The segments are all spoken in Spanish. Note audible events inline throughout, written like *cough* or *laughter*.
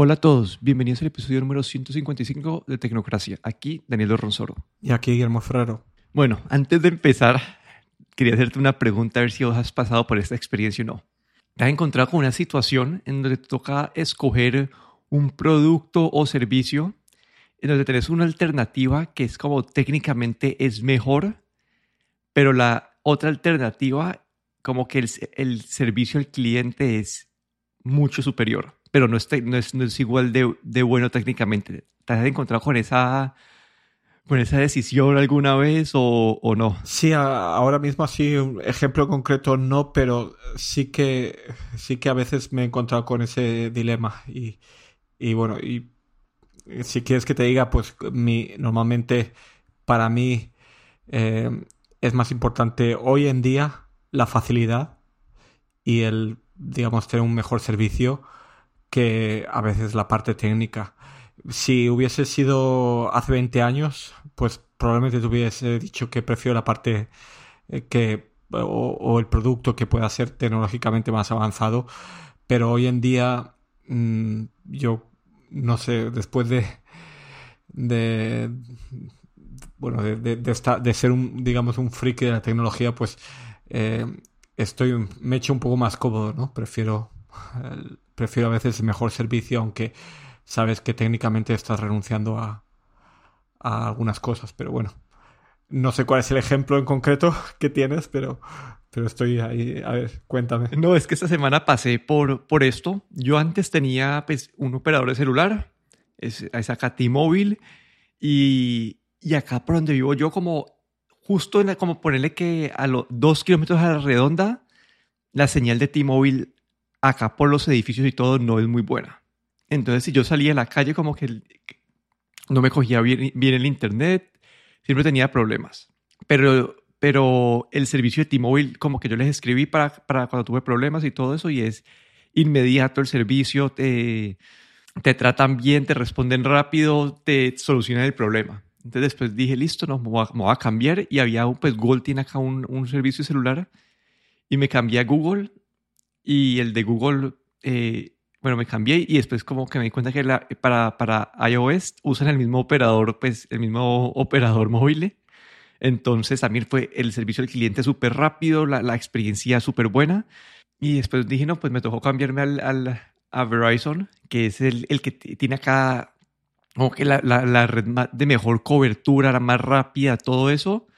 Hola a todos, bienvenidos al episodio número 155 de Tecnocracia. Aquí Daniel Ronsoro. Y aquí Guillermo Ferrero. Bueno, antes de empezar, quería hacerte una pregunta a ver si vos has pasado por esta experiencia o no. ¿Te has encontrado con una situación en donde te toca escoger un producto o servicio en donde tenés una alternativa que es como técnicamente es mejor, pero la otra alternativa como que el, el servicio al cliente es mucho superior? Pero no es, no es, no es igual de, de, bueno técnicamente. ¿Te has encontrado con esa, con esa decisión alguna vez o, o no? Sí, ahora mismo así, un ejemplo concreto no, pero sí que, sí que a veces me he encontrado con ese dilema. Y, y bueno, y si quieres que te diga, pues mi, normalmente para mí eh, es más importante hoy en día la facilidad y el, digamos, tener un mejor servicio que a veces la parte técnica. Si hubiese sido hace 20 años, pues probablemente te hubiese dicho que prefiero la parte eh, que o, el producto que pueda ser tecnológicamente más avanzado, pero hoy en día mmm, yo no sé, después de bueno, de, de, de, de, ser un, digamos, un friki de la tecnología, pues eh, estoy, me he hecho un poco más cómodo, ¿no? Prefiero prefiero a veces mejor servicio, aunque sabes que técnicamente estás renunciando a, a algunas cosas, pero bueno. No sé cuál es el ejemplo en concreto *laughs* que tienes, pero, pero estoy ahí. A ver, cuéntame. No, es que esta semana pasé por, por esto. Yo antes tenía pues, un operador de celular, es, es acá T-Mobile, y, y acá por donde vivo yo, como justo en la, como ponerle que a los dos kilómetros a la redonda, la señal de T-Mobile acá por los edificios y todo no es muy buena. Entonces, si yo salía a la calle, como que no me cogía bien, bien el internet, siempre tenía problemas. Pero, pero el servicio de T-Mobile, como que yo les escribí para, para cuando tuve problemas y todo eso, y es inmediato el servicio, te, te tratan bien, te responden rápido, te solucionan el problema. Entonces después dije, listo, no, me voy a, cambiar. Y había, pues Google tiene acá un, un servicio celular. Y me cambié a Google y el de Google, eh, bueno, me cambié y después como que me di cuenta que la, para, para iOS usan el mismo operador, pues el mismo operador móvil. Entonces también fue el servicio al cliente súper rápido, la, la experiencia súper buena. Y después dije, no, pues me tocó cambiarme al, al a Verizon, que es el, el, que tiene acá como que la, la, la red de mejor cobertura, la más rápida, todo eso.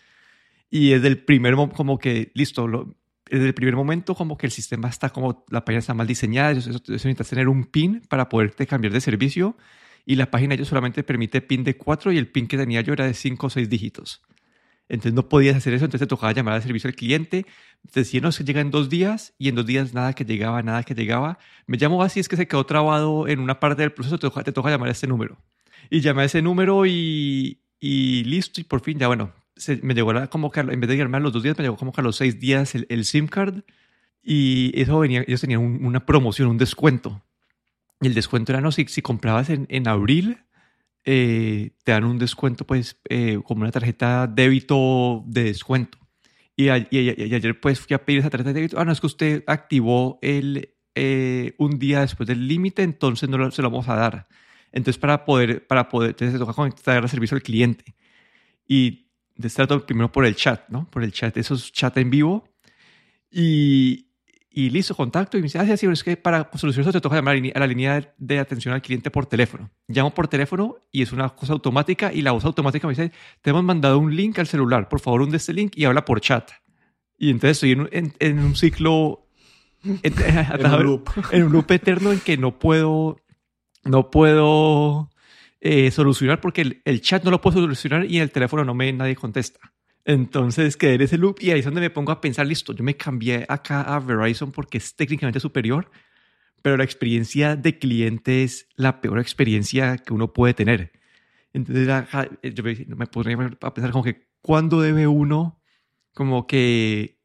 Y desde el primer como que, listo, lo, desde el primer momento como que el sistema está como, la página está mal diseñada, eso, eso, necesitas tener un PIN para poderte cambiar de servicio y la página yo solamente permite PIN de 4 y el PIN que tenía yo era de 5 o 6 dígitos. Entonces no podías hacer eso, entonces te tocaba llamar al servicio al cliente, te decían, no, es que llega en dos días y en dos días nada que llegaba, nada que llegaba. Me llamo así, es que se quedó trabado en una parte del proceso, te toca, te toca llamar a este número. Y llamé a ese número y, y listo, y por fin ya, bueno, se, me llegó la, como que en vez de llegarme a los dos días, me llegó como que a los seis días el, el SIM card y eso venía, ellos tenían un, una promoción, un descuento. Y el descuento era, no, si, si comprabas en, en abril, eh, te dan un descuento, pues, eh, como una tarjeta débito de descuento. Y, a, y, y, ayer, pues, fui a pedir esa tarjeta de débito. Ah, no, es que usted activó el, eh, un día después del límite, entonces no lo, se lo vamos a dar. Entonces, para poder, para poder, entonces se toca conectar el servicio al cliente. Y de trato primero por el chat, ¿no? Por el chat, esos chat en vivo. Y, y listo, contacto. Y me dice, ah, sí, sí, es que para solucionar eso te toca llamar a la línea de atención al cliente por teléfono. Llamo por teléfono y es una cosa automática y la voz automática me dice, te hemos mandado un link al celular, por favor, hunde este link y habla por chat. Y entonces estoy en, en, en un ciclo, en, *laughs* en, un loop. en un loop eterno en que no puedo, no puedo eh, solucionar porque el, el, chat no lo puedo solucionar y en el teléfono no me nadie contesta. Entonces quedé en ese loop y ahí es donde me pongo a pensar, listo, yo me cambié acá a Verizon porque es técnicamente superior, pero la experiencia de cliente es la peor experiencia que uno puede tener. Entonces yo me podría a pensar como que cuándo debe uno como que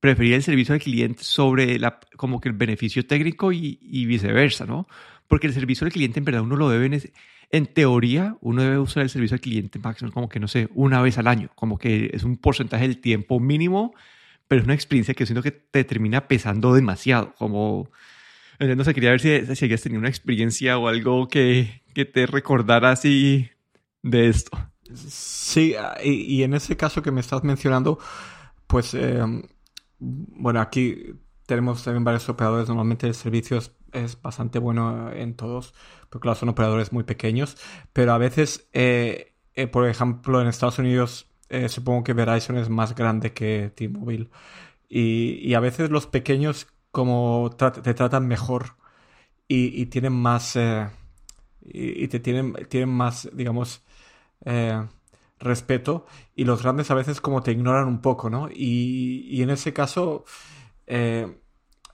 preferir el servicio al cliente sobre la, como que el beneficio técnico y, y viceversa, ¿no? Porque el servicio al cliente en verdad uno lo debe en teoría, uno debe usar el servicio al cliente máximo como que, no sé, una vez al año, como que es un porcentaje del tiempo mínimo, pero es una experiencia que siento que te termina pesando demasiado, como no sé, quería ver si, si habías tenido una experiencia o algo que, que te recordara así de esto. Sí, y, en ese caso que me estás mencionando, pues, eh, bueno, aquí tenemos también varios operadores. Normalmente el servicio es, bastante bueno en todos, porque claro, son operadores muy pequeños, pero a veces, eh, eh, por ejemplo, en Estados Unidos, supongo que Verizon es más grande que T-Mobile. Y, a veces los pequeños como te tratan mejor y, tienen más... y, te tienen, tienen más, digamos, eh, respeto y los grandes a veces como te ignoran un poco, ¿no? Y, en ese caso, eh,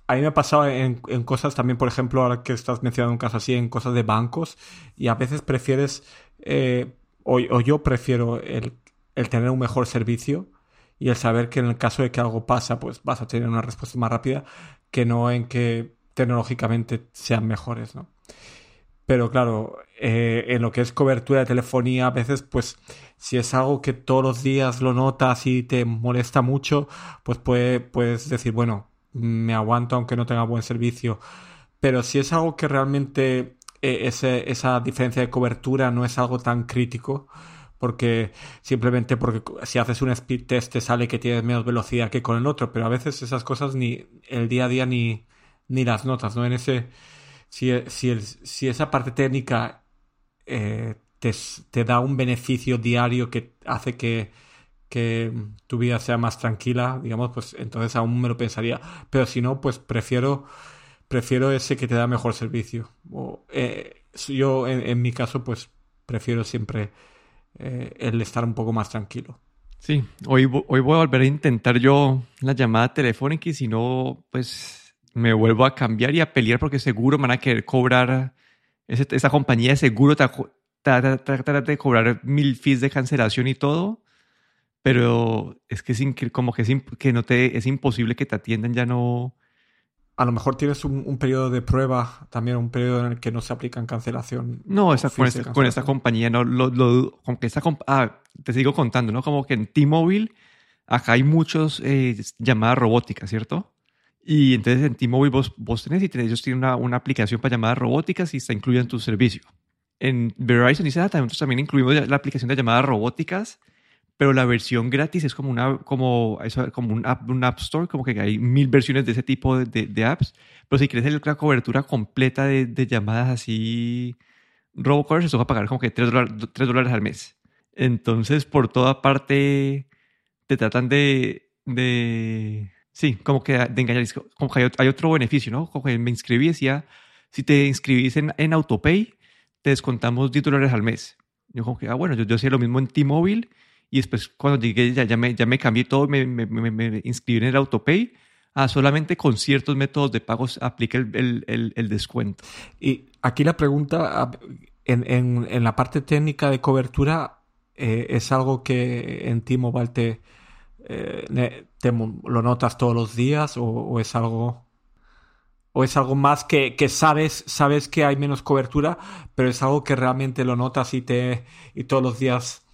a mí me ha pasado en, cosas también, por ejemplo, ahora que estás mencionando un caso así, en cosas de bancos y a veces prefieres, eh, o, yo prefiero el, el tener un mejor servicio y el saber que en el caso de que algo pasa, pues vas a tener una respuesta más rápida que no en que tecnológicamente sean mejores, ¿no? Pero claro, eh, en lo que es cobertura de telefonía, a veces, pues, si es algo que todos los días lo notas y te molesta mucho, pues puedes decir, bueno, me aguanto aunque no tenga buen servicio. Pero si es algo que realmente eh, esa diferencia de cobertura no es algo tan crítico, porque simplemente porque si haces un speed test te sale que tienes menos velocidad que con el otro, pero a veces esas cosas ni el día a día ni, ni las notas, ¿no? En ese si, si, esa parte técnica eh, te, da un beneficio diario que hace que, tu vida sea más tranquila, digamos, pues entonces aún me lo pensaría. Pero si no, pues prefiero, prefiero ese que te da mejor servicio. Eh, yo, en, mi caso, pues prefiero siempre eh, el estar un poco más tranquilo. Sí, hoy, voy a volver a intentar yo la llamada telefónica y si no, pues me vuelvo a cambiar y a pelear porque seguro me van a querer cobrar, esa compañía seguro trata de cobrar mil fees de cancelación y todo, pero es que es como que, es, que no te, es imposible que te atiendan, ya no... A lo mejor tienes un, periodo de prueba, también un periodo en el que no se aplican cancelación. No, esa, con, esta, con, esta, compañía no lo, lo con que esta ah, te sigo contando, ¿no? Como que en T-Mobile acá hay muchos eh, llamadas robóticas, ¿cierto? Y entonces en T-Mobile vos, vos tenés y tenés, ellos tienen una, una, aplicación para llamadas robóticas y está incluida en tu servicio. En Verizon y nosotros también incluimos la aplicación de llamadas robóticas, pero la versión gratis es como, una, como, eso, como un, app, un App Store, como que hay mil versiones de ese tipo de, de, apps. Pero si quieres la cobertura completa de, de llamadas así robocalls, eso va a pagar como que 3 dólares, 3 dólares al mes. Entonces, por toda parte, te tratan de, de Sí, como que de engañar, como que hay, otro beneficio, ¿no? Como que me inscribí, decía, si te inscribís en, en AutoPay, te descontamos 10 dólares al mes. Yo como que, ah, bueno, yo, yo hacía lo mismo en T-Mobile y después cuando llegué ya, ya, me, ya me cambié todo, me, me, me, inscribí en el AutoPay. Ah, solamente con ciertos métodos de pagos aplica el, el, el, descuento. Y aquí la pregunta, en, en, en la parte técnica de cobertura, eh, ¿es algo que en T-Mobile te eh, ¿Lo notas todos los días o, es algo o es algo más que, sabes sabes que hay menos cobertura, pero es algo que realmente lo notas y te y todos los días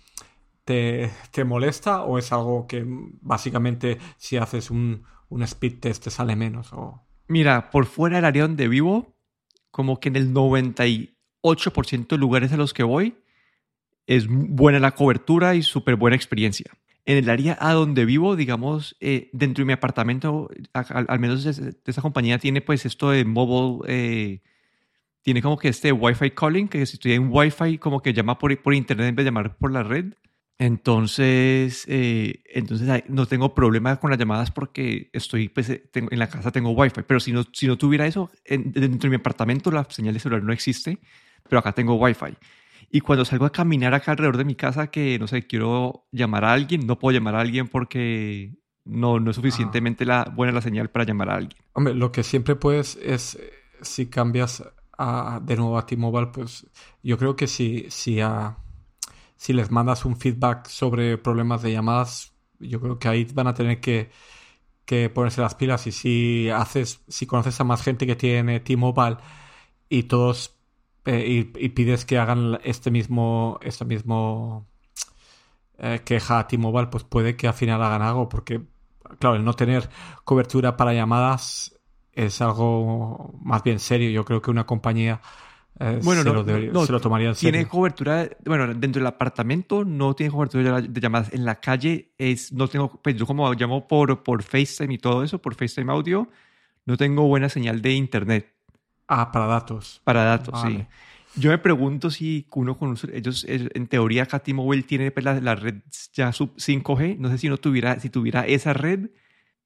te, molesta o es algo que básicamente si haces un, un speed test te sale menos o Mira, por fuera del área donde vivo, como que en el 98% de lugares a los que voy es buena la cobertura y súper buena experiencia en el área a donde vivo, digamos, eh, dentro de mi apartamento, al, menos de, esa compañía tiene pues esto de mobile, eh, tiene como que este Wi-Fi calling, que si estoy en Wi-Fi como que llama por, por internet en vez de llamar por la red. Entonces, eh, entonces no tengo problema con las llamadas porque estoy, pues, en la casa tengo Wi-Fi. Pero si no, si no tuviera eso, dentro de mi apartamento la señal de celular no existe, pero acá tengo Wi-Fi. Y cuando salgo a caminar acá alrededor de mi casa, que no sé, quiero llamar a alguien, no puedo llamar a alguien porque no, no es suficientemente la, buena la señal para llamar a alguien. Hombre, lo que siempre puedes es, si cambias a, de nuevo a T-Mobile, pues yo creo que si, si, a, si les mandas un feedback sobre problemas de llamadas, yo creo que ahí van a tener que, ponerse las pilas. Y si haces, si conoces a más gente que tiene T-Mobile y todos eh, y, pides que hagan este mismo, este mismo eh, queja a T-Mobile, pues puede que al final hagan algo, porque, claro, el no tener cobertura para llamadas es algo más bien serio. Yo creo que una compañía eh, se, lo se, lo tomaría en serio. Tiene cobertura, bueno, dentro del apartamento no tiene cobertura de llamadas. En la calle es, no tengo, pues yo como llamo por, por FaceTime y todo eso, por FaceTime audio, no tengo buena señal de internet. Ah, para datos. Para datos, sí. Yo me pregunto si uno con ellos, en teoría, acá T-Mobile tiene pues, la, red ya sub 5G. No sé si no tuviera, si tuviera esa red,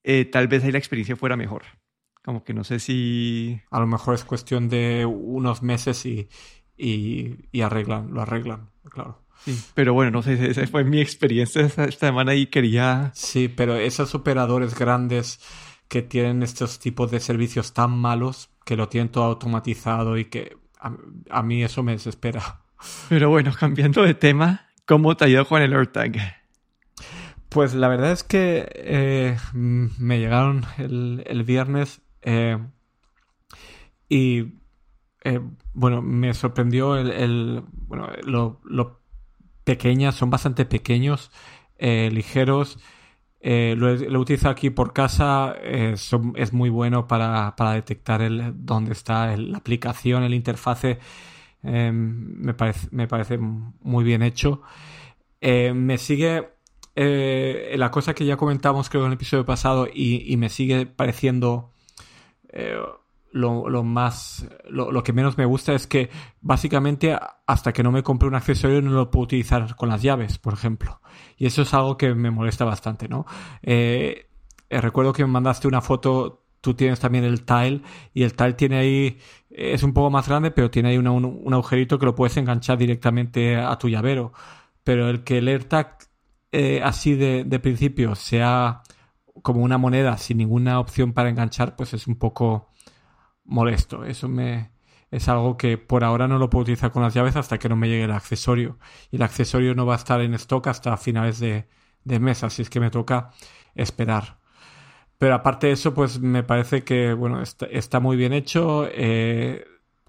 eh, tal vez ahí la experiencia fuera mejor. Como que no sé si... A lo mejor es cuestión de unos meses y, y, arreglan, lo arreglan, claro. Sí, pero bueno, no sé, esa fue mi experiencia esta, semana y quería... Sí, pero esos operadores grandes que tienen estos tipos de servicios tan malos, que lo tienen todo automatizado y que a, mí eso me desespera. Pero bueno, cambiando de tema, ¿cómo te ha ido con el AirTag? Pues la verdad es que eh, me llegaron el, el viernes eh, y eh, bueno, me sorprendió el, bueno, lo, pequeñas, son bastante pequeños, eh, ligeros. lo, he, utilizado aquí por casa, es muy bueno para, detectar el, dónde está la aplicación, el interfase. me, parece, me parece muy bien hecho. me sigue la cosa que ya comentamos creo en el episodio pasado y, y me sigue pareciendo eh, lo, más lo, que menos me gusta es que básicamente hasta que no me compre un accesorio no lo puedo utilizar con las llaves, por ejemplo. Y eso es algo que me molesta bastante, ¿no? Eh, eh, recuerdo que me mandaste una foto, tú tienes también el tile y el tile tiene ahí, es un poco más grande, pero tiene ahí un, agujerito que lo puedes enganchar directamente a tu llavero. Pero el que el AirTag así de, de principio sea como una moneda sin ninguna opción para enganchar, pues es un poco molesto. Eso me es algo que por ahora no lo puedo utilizar con las llaves hasta que no me llegue el accesorio. Y el accesorio no va a estar en stock hasta finales de, de mes, así es que me toca esperar. Pero aparte de eso, pues me parece que bueno, está, muy bien hecho. Eh,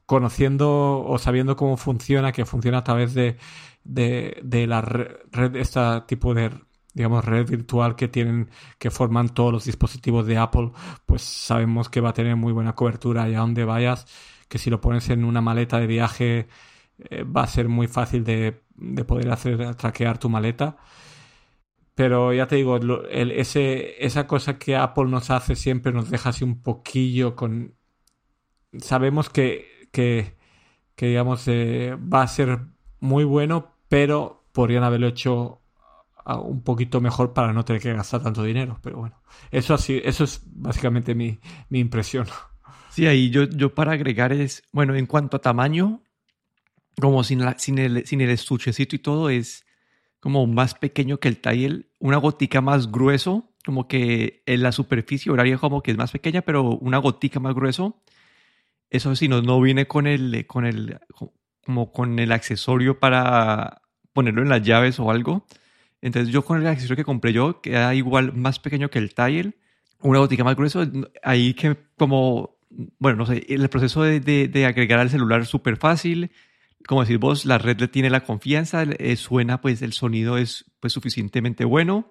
conociendo o sabiendo cómo funciona, que funciona a través de, de, de la red, este tipo de digamos, red virtual que tienen, que forman todos los dispositivos de Apple, pues sabemos que va a tener muy buena cobertura allá donde vayas, que si lo pones en una maleta de viaje eh, va a ser muy fácil de, poder hacer, traquear tu maleta. Pero ya te digo, el, ese, esa cosa que Apple nos hace siempre nos deja así un poquillo con... Sabemos que, que, digamos, eh, va a ser muy bueno, pero podrían haberlo hecho un poquito mejor para no tener que gastar tanto dinero. Pero bueno, eso, así, eso es básicamente mi, impresión. Sí, ahí yo, yo para agregar es, bueno, en cuanto a tamaño, como sin, la, sin, el, sin el estuchecito y todo, es como más pequeño que el tile, una gotica más grueso, como que en la superficie horaria como que es más pequeña, pero una gotica más grueso. Eso sí, no, no viene con el, con el, como con el accesorio para ponerlo en las llaves o algo. Entonces yo con el accesorio que compré yo, que era igual más pequeño que el tile, una botica más grueso, ahí que como, bueno, no sé, el proceso de, de, agregar al celular es súper fácil. Como decís vos, la red le tiene la confianza, eh, suena, pues el sonido es pues suficientemente bueno.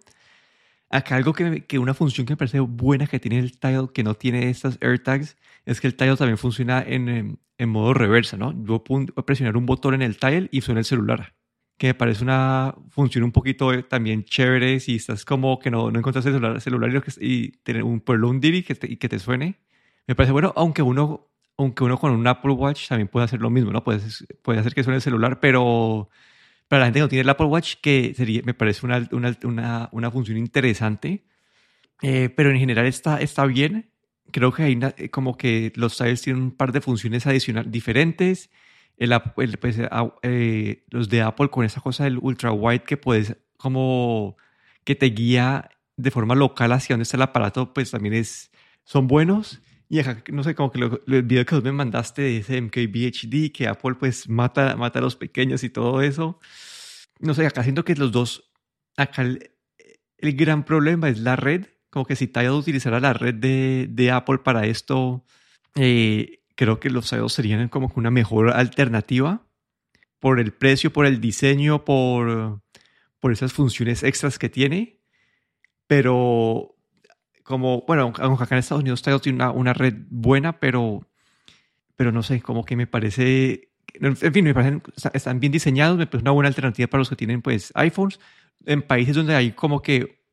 Acá algo que, que, una función que me parece buena que tiene el Tile, que no tiene estas AirTags, es que el Tile también funciona en, en modo reversa, ¿no? Yo puedo presionar un botón en el Tile y suena el celular que me parece una función un poquito eh, también chévere si estás como que no, no encuentras el celular, celular y, tener un, ponerlo un Diri que te, y que te suene. Me parece bueno, aunque uno, aunque uno con un Apple Watch también puede hacer lo mismo, ¿no? Puede, puede hacer que suene el celular, pero para la gente que no tiene el Apple Watch, que sería, me parece una, una, una, una función interesante. Eh, pero en general está, está bien. Creo que hay eh, como que los tiles tienen un par de funciones adicionales diferentes el, pues, eh, los de Apple con esa cosa del ultra wide que puedes como que te guía de forma local hacia dónde está el aparato, pues también es, son buenos. Y acá, no sé, como que el video que vos me mandaste de ese MKBHD, que Apple pues mata, mata a los pequeños y todo eso. No sé, acá siento que los dos, acá el, gran problema es la red. Como que si Tidal utilizara la red de, de Apple para esto, eh, creo que los iOS serían como una mejor alternativa por el precio, por el diseño, por, por esas funciones extras que tiene. Pero como, bueno, aunque acá en Estados Unidos Tidal tiene una, una red buena, pero, pero no sé, como que me parece, en fin, me parecen, están bien diseñados, me parece una buena alternativa para los que tienen pues iPhones. En países donde hay como que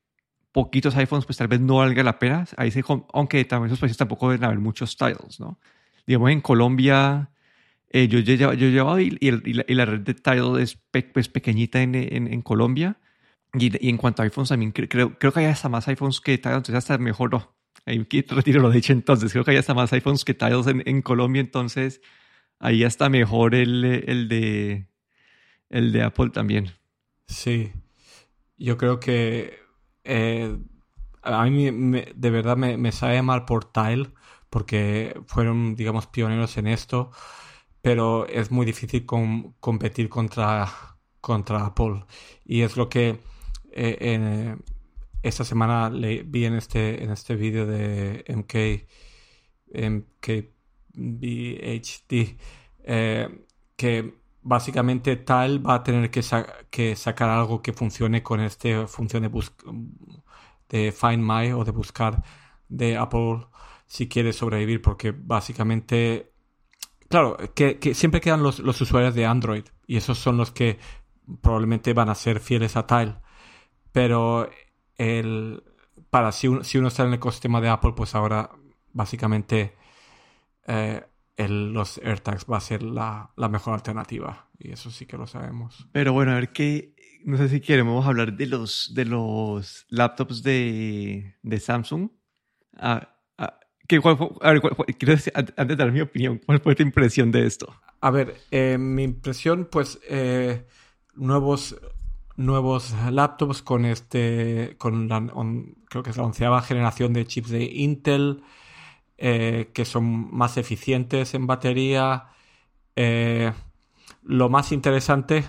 poquitos iPhones, pues tal vez no valga la pena. Ahí se, aunque también esos países tampoco deben haber muchos styles, ¿no? Digamos, en Colombia, eh, yo, yo, yo, llevado y, y, la, y, la, red de Tidal es pues, pequeñita en, en, en Colombia. Y, y, en cuanto a iPhones, también creo, creo que hay hasta más iPhones que Tidal, entonces hasta mejor no. Ahí retiro lo dicho entonces. Creo que hay hasta más iPhones que Tidal en, en Colombia, entonces ahí está mejor el, el, de, el de Apple también. Sí, yo creo que eh, a mí me, de verdad me, me, sabe mal por Tile porque fueron, digamos, pioneros en esto, pero es muy difícil com competir contra, contra Apple. Y es lo que eh, en, esta semana vi en este, en este vídeo de MK, MKBHD, eh, que básicamente tal va a tener que, sacar algo que funcione con esta función de, de Find My o de buscar de Apple si quiere sobrevivir, porque básicamente, claro, que, que siempre quedan los, los, usuarios de Android y esos son los que probablemente van a ser fieles a Tile. Pero el, para si, un, si uno está en el ecosistema de Apple, pues ahora básicamente eh, el, los AirTags va a ser la, la, mejor alternativa. Y eso sí que lo sabemos. Pero bueno, a ver qué. No sé si queremos hablar de los, de los laptops de, de Samsung. Ah, ah, ¿qué, cuál, a ver, cuál, quiero decir, antes de dar mi opinión, ¿cuál fue tu impresión de esto? A ver, eh, mi impresión, pues, eh, nuevos, nuevos laptops con este, con la, on, creo que es la onceava generación de chips de Intel eh, que son más eficientes en batería. Lo más interesante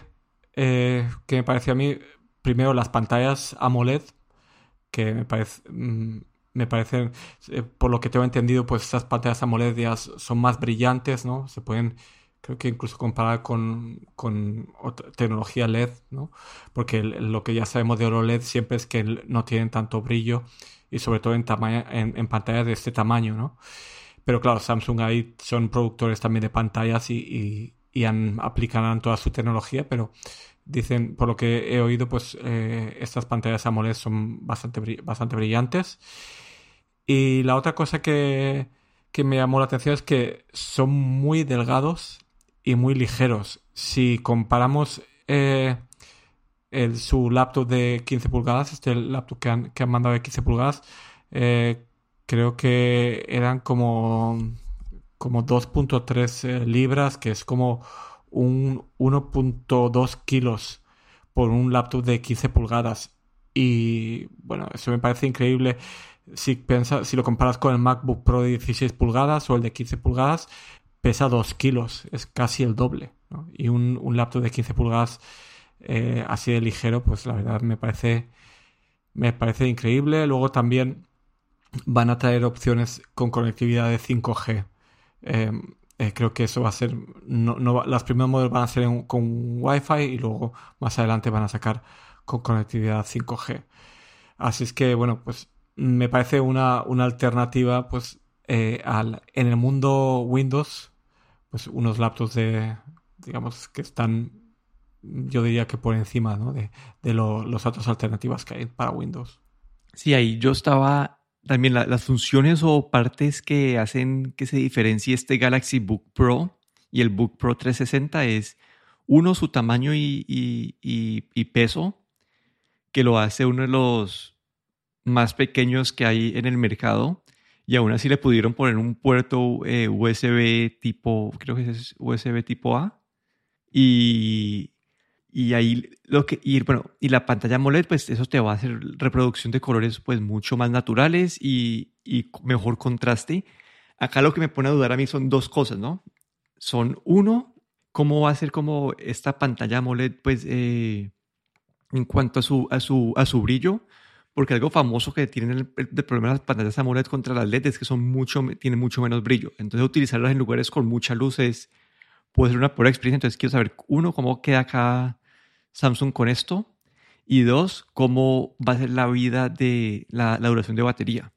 que me parece a mí, primero las pantallas AMOLED, que me, parece, mm, me parecen, eh, por lo que tengo entendido, pues estas pantallas AMOLED son más brillantes, ¿no? Se pueden creo que incluso comparar con, con tecnología LED, ¿no? Porque lo que ya sabemos de OLED siempre es que no tienen tanto brillo y sobre todo en, en, en pantallas de este tamaño, ¿no? Pero claro, Samsung ahí son productores también de pantallas y, y, han, toda su tecnología, pero dicen, por lo que he oído, pues eh, estas pantallas AMOLED son bastante, bastante brillantes. Y la otra cosa que, que me llamó la atención es que son muy delgados y muy ligeros. Si comparamos eh, el, su laptop de 15 pulgadas, este laptop que han, que han mandado de 15 pulgadas, eh, creo que eran como, como 2.3 eh, libras, que es como un 1.2 kilos por un laptop de 15 pulgadas. Y bueno, eso me parece increíble. Si, si lo comparas con el MacBook Pro de 16 pulgadas o el de 15 pulgadas, pesa 2 kilos, es casi el doble. Y un, un, laptop de 15 pulgadas eh, así de ligero, pues la verdad me parece, me parece increíble. Luego también van a traer opciones con conectividad de 5G. Eh, eh, creo que eso va a ser. No, no, las primeras modelos van a ser con Wi-Fi y luego más adelante van a sacar con conectividad 5G. Así es que, bueno, pues me parece una, una alternativa pues eh, al, en el mundo Windows pues unos laptops de, digamos, que están, yo diría que por encima ¿no? de, de lo, los otras alternativas que hay para Windows. Sí, ahí yo estaba también la, las funciones o partes que hacen que se diferencie este Galaxy Book Pro y el Book Pro 360 es uno, su tamaño y, y, y peso, que lo hace uno de los más pequeños que hay en el mercado y aún así le pudieron poner un puerto eh, USB tipo, creo que es USB tipo A. Y, y ahí lo que, y bueno, y la pantalla AMOLED, pues eso te va a hacer reproducción de colores pues mucho más naturales y, y mejor contraste. Acá lo que me pone a dudar a mí son dos cosas, ¿no? Son uno, cómo va a ser como esta pantalla AMOLED, pues eh, en cuanto a su, a su, a su brillo porque algo famoso que tienen el, problema de las pantallas AMOLED contra las LED es que son mucho, tienen mucho menos brillo. Entonces, utilizarlas en lugares con mucha luz es, puede ser una pura experiencia. Entonces, quiero saber, uno, cómo queda acá Samsung con esto. Y dos, cómo va a ser la vida de la, la duración de batería.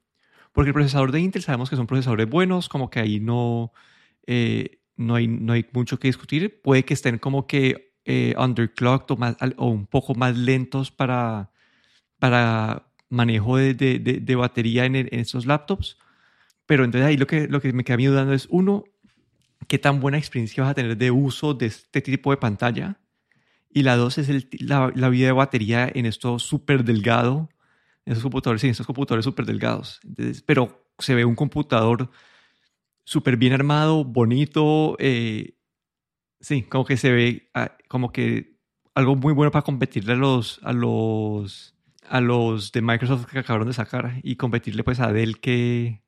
Porque el procesador de Intel sabemos que son procesadores buenos, como que ahí no, eh, no, hay, no hay mucho que discutir. Puede que estén como que eh, underclocked o, más, o un poco más lentos para, para manejo de, de, de, batería en, en, estos laptops. Pero entonces ahí lo que, lo que me queda dudando es, uno, qué tan buena experiencia vas a tener de uso de este tipo de pantalla. Y la dos es el, la, la, vida de batería en esto súper delgado, en esos computadores, sí, esos computadores súper delgados. Entonces, pero se ve un computador súper bien armado, bonito, eh, sí, como que se ve ah, como que algo muy bueno para competirle a los, a los de Microsoft que acabaron de sacar y competirle pues a Dell que,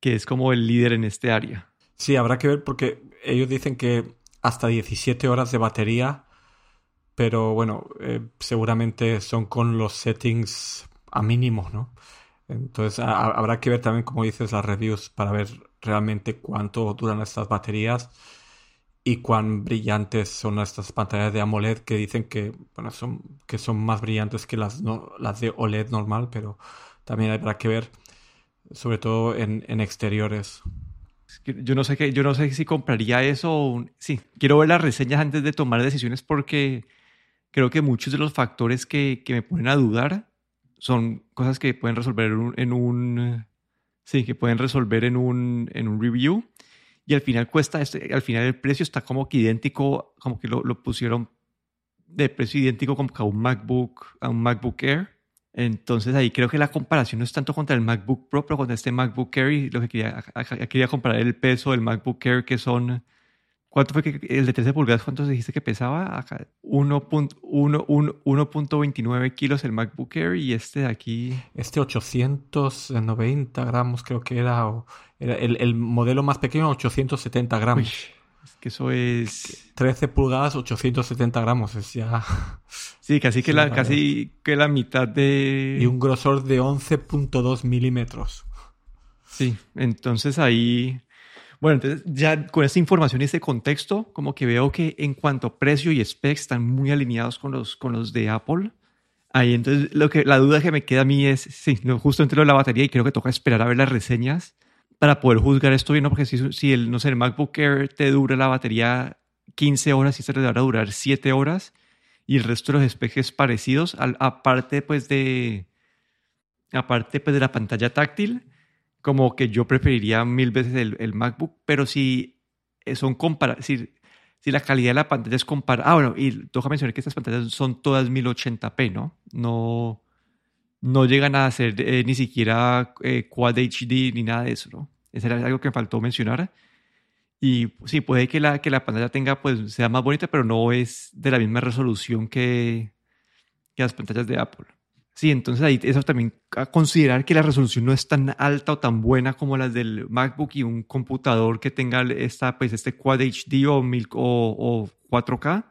que es como el líder en este área. Sí, habrá que ver porque ellos dicen que hasta 17 horas de batería, pero bueno, eh, seguramente son con los settings a mínimo, ¿no? Entonces habrá que ver también, como dices, las reviews para ver realmente cuánto duran estas baterías y cuán brillantes son estas pantallas de AMOLED que dicen que, bueno, son, que son más brillantes que las, no, las de OLED normal, pero también habrá que ver, sobre todo en, en exteriores. Yo no sé qué, yo no sé si compraría eso o sí, quiero ver las reseñas antes de tomar decisiones porque creo que muchos de los factores que, que me ponen a dudar son cosas que pueden resolver en un, sí, que pueden resolver en un, en un review y al final cuesta, este, al final el precio está como que idéntico, como que lo, pusieron de precio idéntico como que a un MacBook, a un MacBook Air. Entonces ahí creo que la comparación no es tanto contra el MacBook Pro, pero contra este MacBook Air y lo que quería, quería comparar el peso del MacBook Air que son ¿Cuánto fue que el de 13 pulgadas? ¿Cuánto dijiste que pesaba? 1.29 kilos el MacBook Air y este de aquí. Este 890 gramos creo que era. era el, el, modelo más pequeño 870 gramos. Uy, es que eso es. 13 pulgadas, 870 gramos. Es ya. Sí, casi, que, la, casi que la mitad de. Y un grosor de 11.2 milímetros. Sí, entonces ahí bueno, entonces ya con esta información y este contexto, como que veo que en cuanto a precio y specs están muy alineados con los, con los de Apple. Ahí entonces lo que, la duda que me queda a mí es, sí, justo entre lo de la batería y creo que toca esperar a ver las reseñas para poder juzgar esto bien, ¿no? porque si, si el, no sé, el MacBook Air te dura la batería 15 horas y este le va a durar 7 horas y el resto de los specs parecidos, aparte pues de aparte pues de la pantalla táctil, como que yo preferiría mil veces el, MacBook, pero si son comparables, si, si, la calidad de la pantalla es comparable, ah, bueno, y toca mencionar que estas pantallas son todas 1080p, ¿no? No, no llegan a ser eh, ni siquiera eh, Quad HD ni nada de eso, ¿no? Eso era algo que me faltó mencionar. Y sí, puede que la, que la pantalla tenga, pues, sea más bonita, pero no es de la misma resolución que, que las pantallas de Apple. Sí, entonces ahí eso también a considerar que la resolución no es tan alta o tan buena como las del MacBook y un computador que tenga esta, pues, este Quad HD o, o, 4K.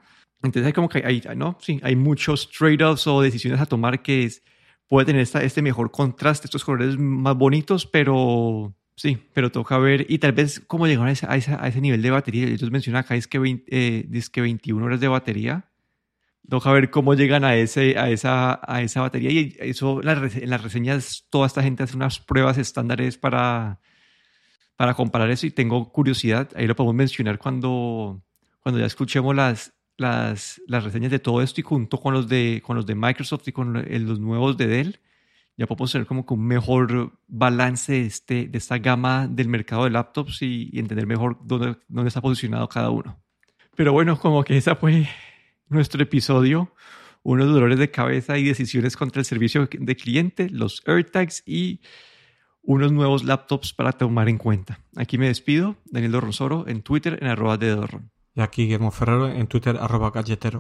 Entonces hay como que hay, ¿no? Sí, hay muchos trade-offs o decisiones a tomar que es, puede tener esta, este mejor contraste, estos colores más bonitos, pero sí, pero toca ver y tal vez cómo llegar a ese, a ese, nivel de batería. Ellos mencionan acá es que, 20, eh, es que 21 horas de batería Toca ver cómo llegan a, ese, a, esa, a esa batería. Y eso, en las reseñas, toda esta gente hace unas pruebas estándares para, para comparar eso. Y tengo curiosidad, ahí lo podemos mencionar cuando, cuando ya escuchemos las, las, las reseñas de todo esto y junto con los de, con los de Microsoft y con los nuevos de Dell, ya podemos tener como que un mejor balance de, este, de esta gama del mercado de laptops y, y entender mejor dónde, dónde está posicionado cada uno. Pero bueno, como que esa fue nuestro episodio, unos dolores de cabeza y decisiones contra el servicio de cliente, los AirTags y unos nuevos laptops para tomar en cuenta. Aquí me despido, Daniel Dorronsoro en Twitter en arroba de Dorron. Y aquí Guillermo Ferrero en Twitter arroba galletero.